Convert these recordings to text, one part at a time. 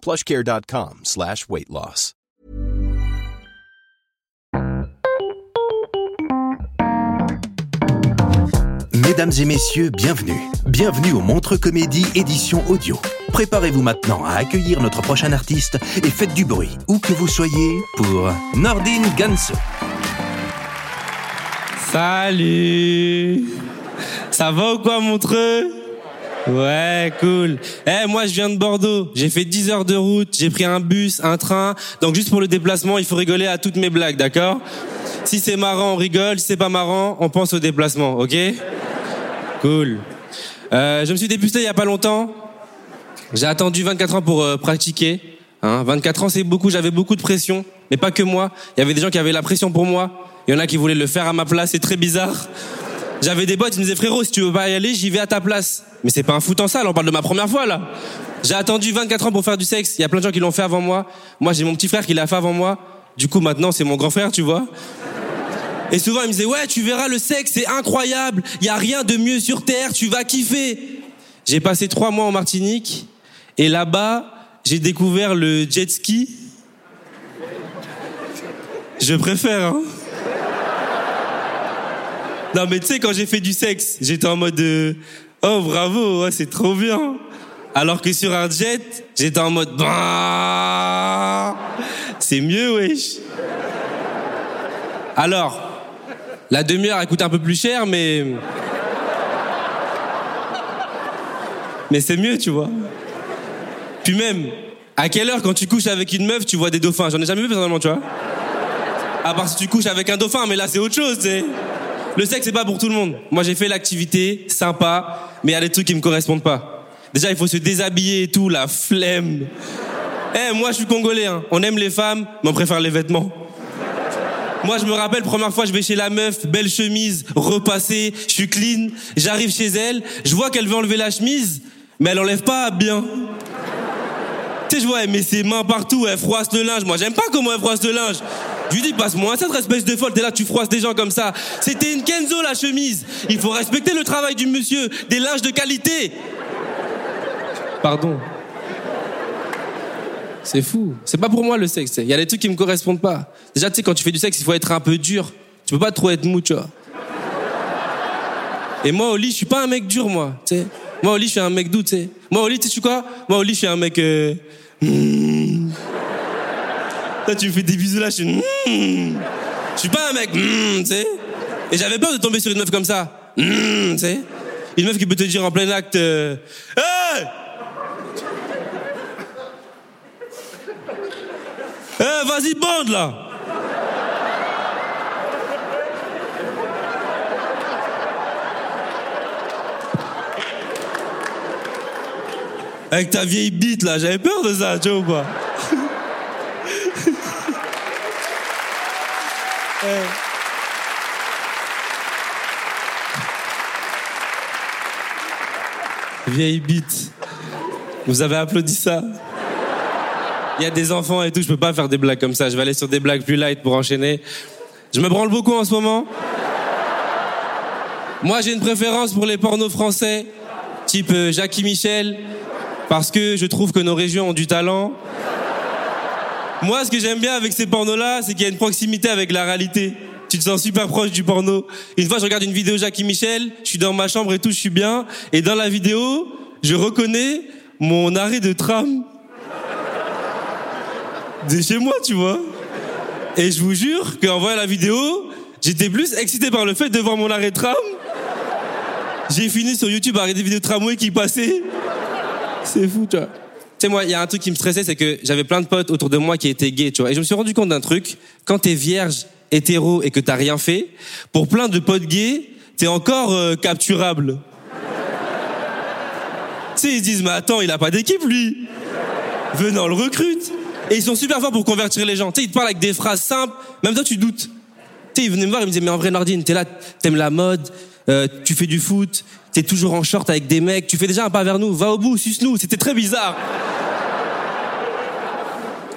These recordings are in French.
plushcare.com slash weight loss. Mesdames et messieurs, bienvenue. Bienvenue au Montre Comédie édition audio. Préparez-vous maintenant à accueillir notre prochain artiste et faites du bruit, où que vous soyez, pour Nordine Ganso. Salut Ça va ou quoi Montreux? Ouais, cool. Eh, moi je viens de Bordeaux. J'ai fait 10 heures de route, j'ai pris un bus, un train. Donc juste pour le déplacement, il faut rigoler à toutes mes blagues, d'accord? Si c'est marrant, on rigole. Si c'est pas marrant, on pense au déplacement, ok? Cool. Euh, je me suis dépucelé il y a pas longtemps. J'ai attendu 24 ans pour euh, pratiquer. Hein, 24 ans, c'est beaucoup. J'avais beaucoup de pression, mais pas que moi. Il y avait des gens qui avaient la pression pour moi. Il y en a qui voulaient le faire à ma place. C'est très bizarre. J'avais des potes, ils me disaient frérot, si tu veux pas y aller, j'y vais à ta place. Mais c'est pas un foot en salle. On parle de ma première fois là. J'ai attendu 24 ans pour faire du sexe. Il y a plein de gens qui l'ont fait avant moi. Moi, j'ai mon petit frère qui l'a fait avant moi. Du coup, maintenant, c'est mon grand frère, tu vois. Et souvent, il me disait, ouais, tu verras, le sexe, c'est incroyable. Il y a rien de mieux sur Terre, tu vas kiffer. J'ai passé trois mois en Martinique. Et là-bas, j'ai découvert le jet ski. Je préfère, hein. Non, mais tu sais, quand j'ai fait du sexe, j'étais en mode, euh, oh, bravo, c'est trop bien. Alors que sur un jet, j'étais en mode, bah, c'est mieux, wesh. Alors, la demi-heure, elle coûte un peu plus cher, mais. Mais c'est mieux, tu vois. Puis même, à quelle heure, quand tu couches avec une meuf, tu vois des dauphins? J'en ai jamais vu personnellement, tu vois. À part si tu couches avec un dauphin, mais là, c'est autre chose, tu. Le sexe, c'est pas pour tout le monde. Moi, j'ai fait l'activité, sympa, mais il y a des trucs qui me correspondent pas. Déjà, il faut se déshabiller et tout, la flemme. Eh, moi, je suis congolais, hein. On aime les femmes, mais on préfère les vêtements. Moi, je me rappelle, première fois, je vais chez la meuf, belle chemise, repassée, je suis clean, j'arrive chez elle, je vois qu'elle veut enlever la chemise, mais elle enlève pas bien. Tu sais, je vois, elle met ses mains partout, elle froisse le linge. Moi, j'aime pas comment elle froisse le linge. Je lui dis, passe-moi cette espèce de folle, t'es là, tu froisses des gens comme ça. C'était une Kenzo, la chemise. Il faut respecter le travail du monsieur, des linges de qualité. Pardon. C'est fou. C'est pas pour moi le sexe. Il y a des trucs qui me correspondent pas. Déjà, tu sais, quand tu fais du sexe, il faut être un peu dur. Tu peux pas trop être mou, tu vois. Et moi, au lit, je suis pas un mec dur, moi. Tu sais. Moi, au lit, je suis un mec doux, tu sais. Moi, au lit, tu sais quoi? Moi, au lit, je suis un mec. Euh... hmm. Tu me fais des bisous là, je suis. hmm. Je suis pas un mec. hmm, tu sais. Et j'avais peur de tomber sur une meuf comme ça. Hmm, tu sais. Une meuf qui peut te dire en plein acte. euh, Hey Eh, vas-y, bande là Avec ta vieille bite là, j'avais peur de ça, tu vois ou pas? Vieille bite. Vous avez applaudi ça il y a des enfants et tout, je peux pas faire des blagues comme ça. Je vais aller sur des blagues plus light pour enchaîner. Je me branle beaucoup en ce moment. Moi, j'ai une préférence pour les pornos français, type euh, Jackie Michel, parce que je trouve que nos régions ont du talent. Moi, ce que j'aime bien avec ces pornos-là, c'est qu'il y a une proximité avec la réalité. Tu te sens super proche du porno. Une fois, je regarde une vidéo Jackie Michel, je suis dans ma chambre et tout, je suis bien. Et dans la vidéo, je reconnais mon arrêt de tram de chez moi, tu vois. Et je vous jure qu'en voyant la vidéo, j'étais plus excité par le fait de voir mon arrêt de tram. J'ai fini sur YouTube à regarder des vidéos de tramway qui passaient. C'est fou, tu vois. Tu sais, moi, il y a un truc qui me stressait, c'est que j'avais plein de potes autour de moi qui étaient gays, tu vois. Et je me suis rendu compte d'un truc. Quand t'es vierge, hétéro et que t'as rien fait, pour plein de potes gays, t'es encore euh, capturable. tu sais, ils se disent, mais attends, il a pas d'équipe, lui. Venant, le recrute. Et ils sont super forts pour convertir les gens. Tu sais, ils te parlent avec des phrases simples. Même toi, tu doutes. Ils venaient me voir, ils me disaient, mais en vrai, Nordine, t'es là, t'aimes la mode, euh, tu fais du foot, t'es toujours en short avec des mecs, tu fais déjà un pas vers nous, va au bout, suce-nous. C'était très bizarre.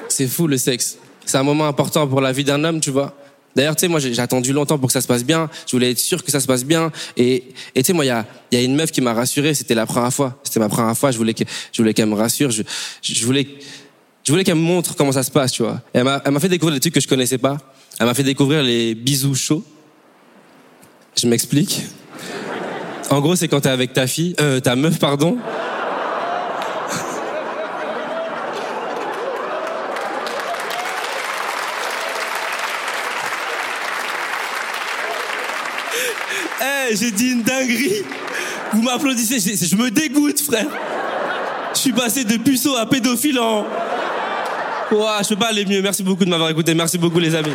C'est fou, le sexe. C'est un moment important pour la vie d'un homme, tu vois. D'ailleurs, tu sais, moi, j'ai attendu longtemps pour que ça se passe bien. Je voulais être sûr que ça se passe bien. Et tu sais, moi, il y a, il y a une meuf qui m'a rassuré. C'était la première fois. C'était ma première fois. Je voulais que, je qu'elle me rassure. Je voulais, je voulais qu'elle me montre comment ça se passe, tu vois. Et elle m'a, fait découvrir des trucs que je connaissais pas. Elle m'a fait découvrir les bisous chauds. Je m'explique. En gros, c'est quand t'es avec ta fille, euh, ta meuf, pardon. Eh, j'ai dit une dinguerie. Vous m'applaudissez, je me dégoûte, frère. Je suis passé de puceau à pédophile en. Je peux pas aller mieux. Merci beaucoup de m'avoir écouté. Merci beaucoup, les amis.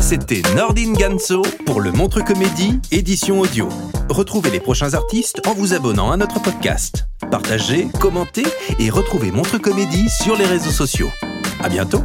C'était Nordine Ganso pour le Montre Comédie, édition audio. Retrouvez les prochains artistes en vous abonnant à notre podcast. Partagez, commentez et retrouvez Montre Comédie sur les réseaux sociaux. À bientôt!